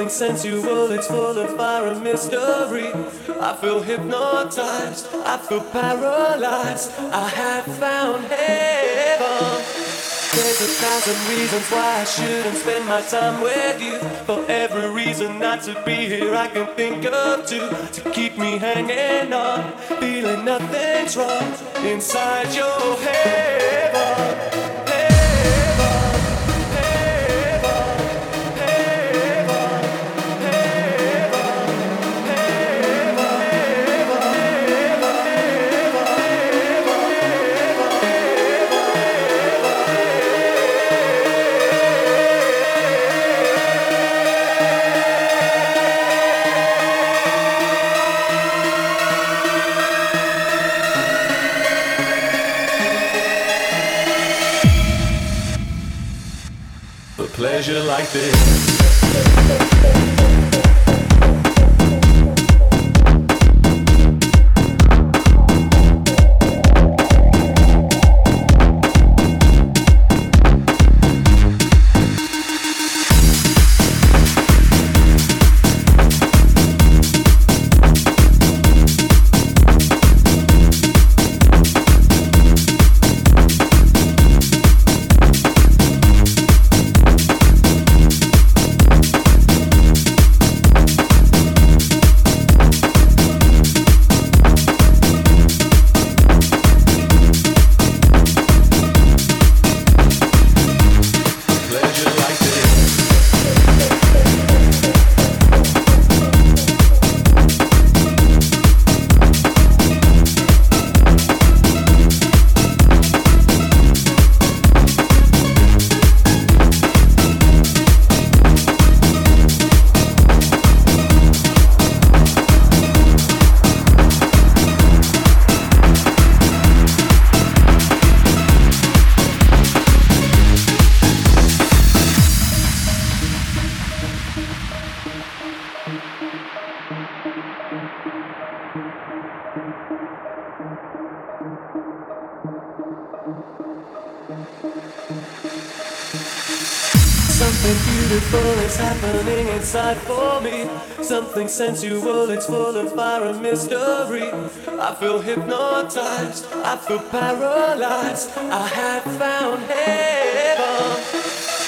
Something sensual, it's full of fire and mystery. I feel hypnotized, I feel paralyzed. I have found heaven. There's a thousand reasons why I shouldn't spend my time with you. For every reason not to be here, I can think of two to keep me hanging on, feeling nothing's wrong inside your heaven. Pleasure like this. Inside for me. Something sensual, it's full of fire and mystery. I feel hypnotized, I feel paralyzed. I have found heaven.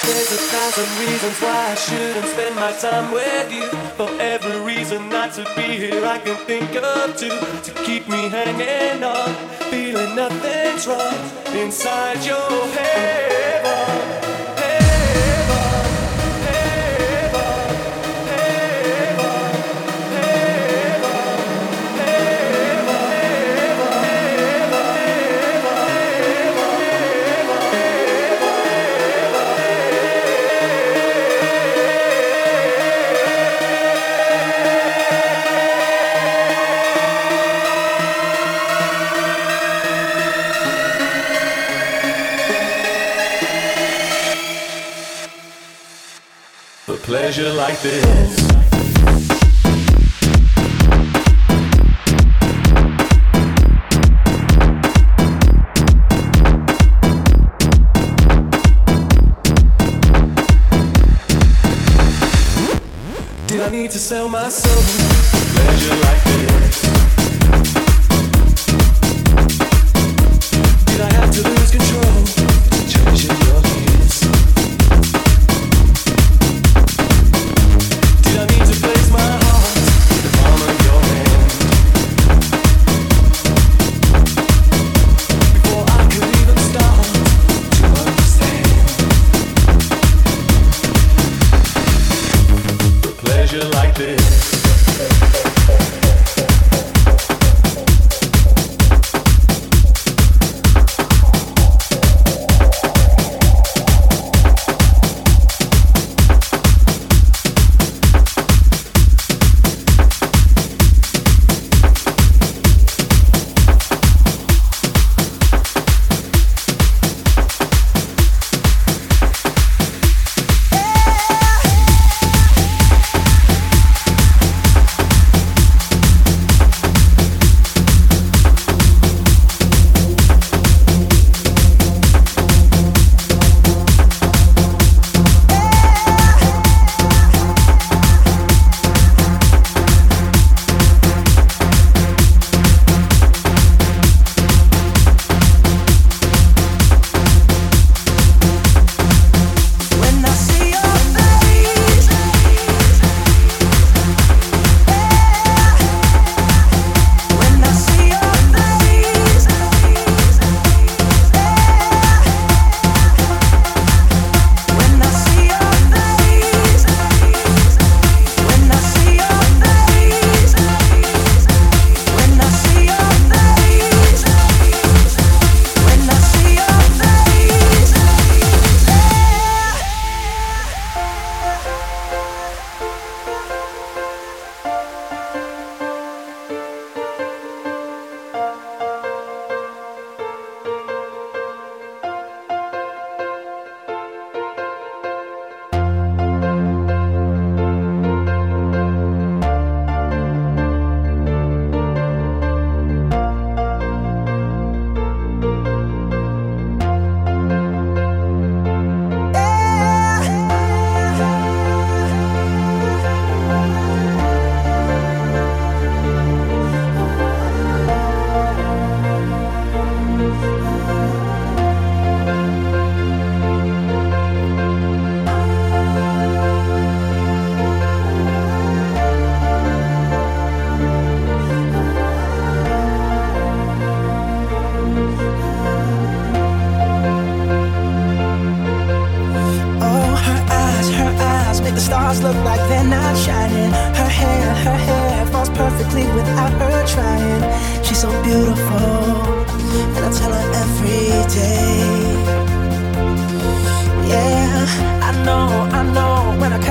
There's a thousand reasons why I shouldn't spend my time with you. For every reason not to be here, I can think of two to keep me hanging on, feeling nothing's wrong inside your heaven. Pleasure like this. Did I need to sell my soul? Pleasure like this.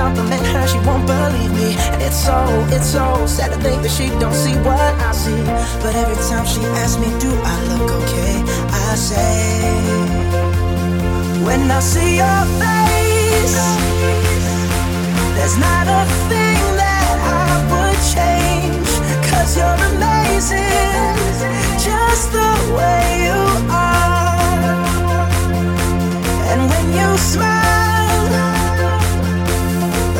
Compliment her, she won't believe me. And it's so, it's so sad to think that she don't see what I see. But every time she asks me, do I look okay? I say, when I see your face, there's not a thing that I would change. Cause you're amazing, just the way you are. And when you smile,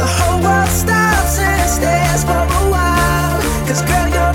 the whole world stops and stares for a while. Cause girl, you're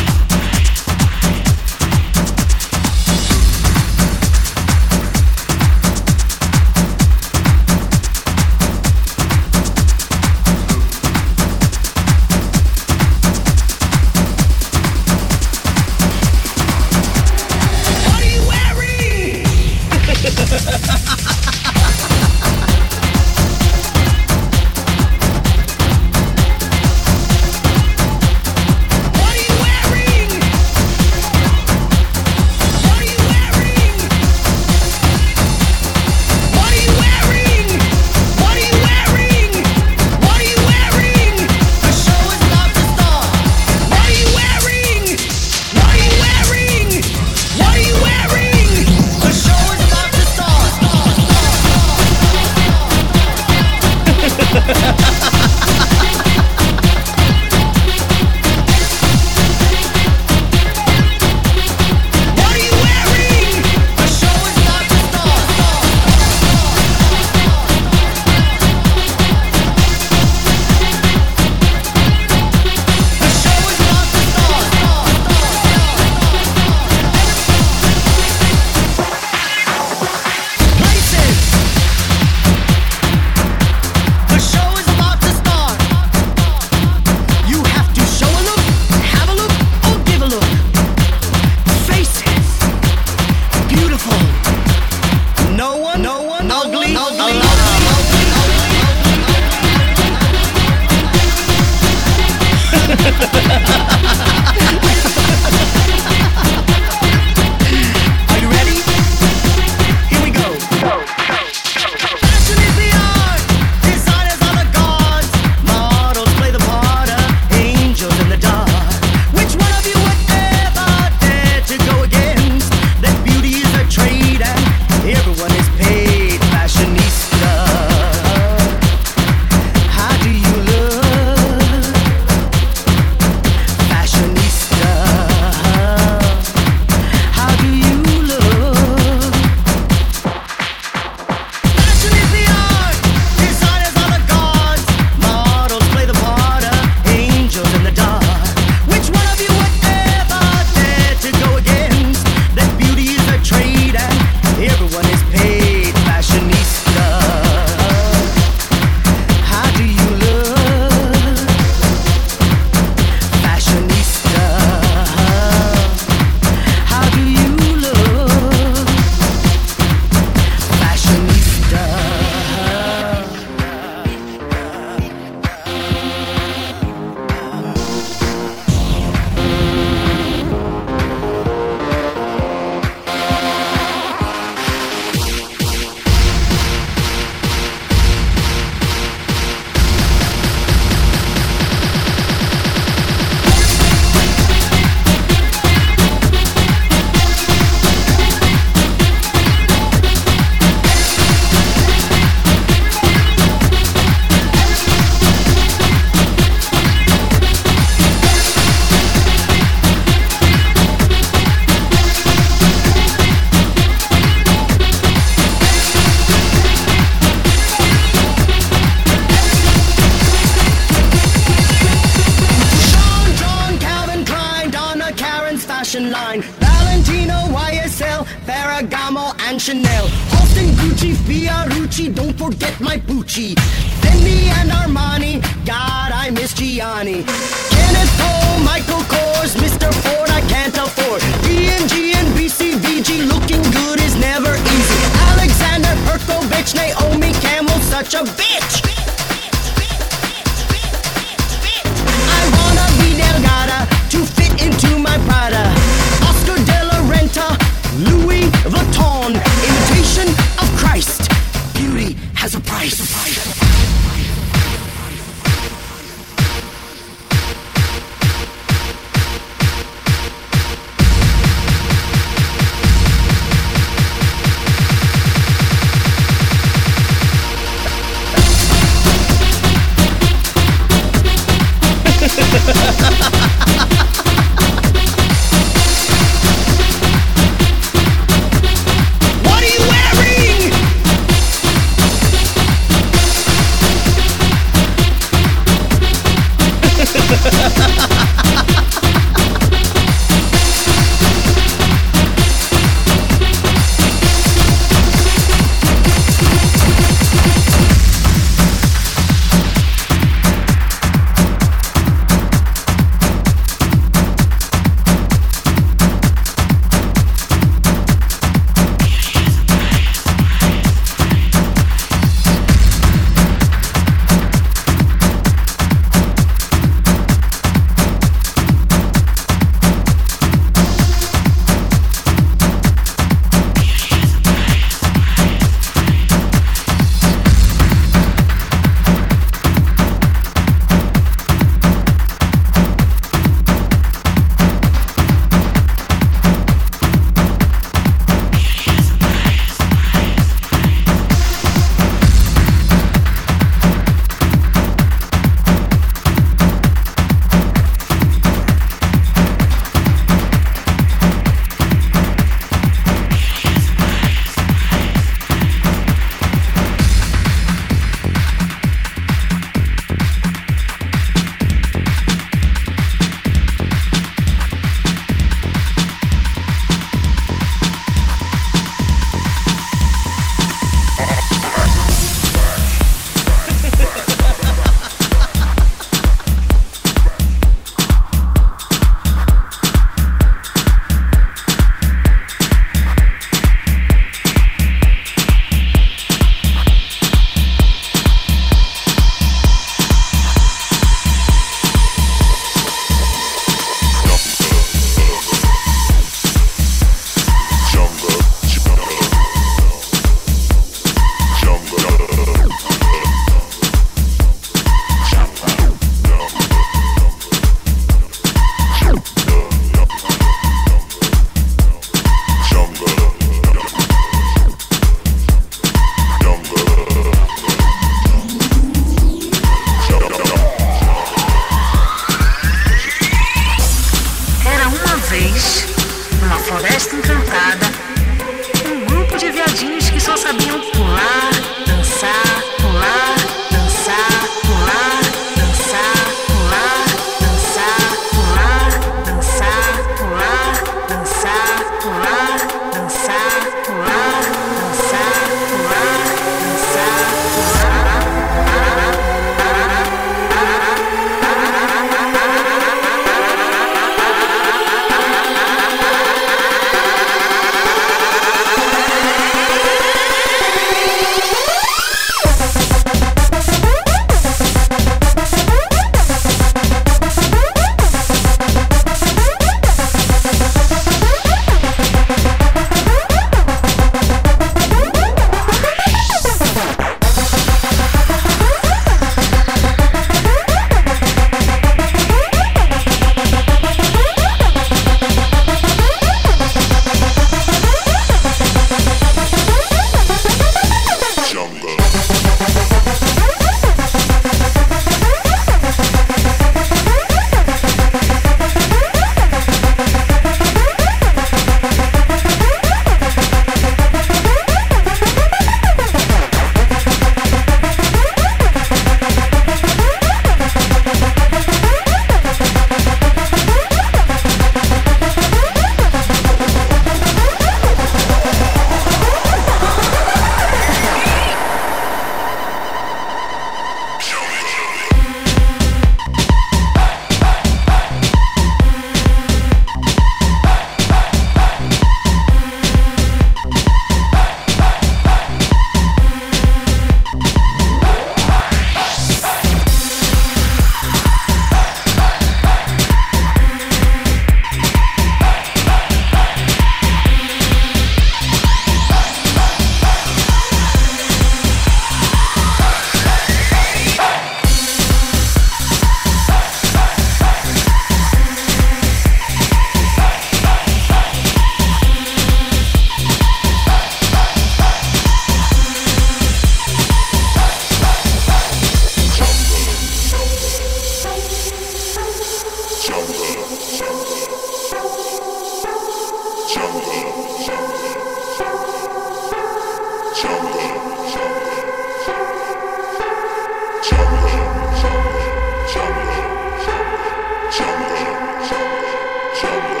Show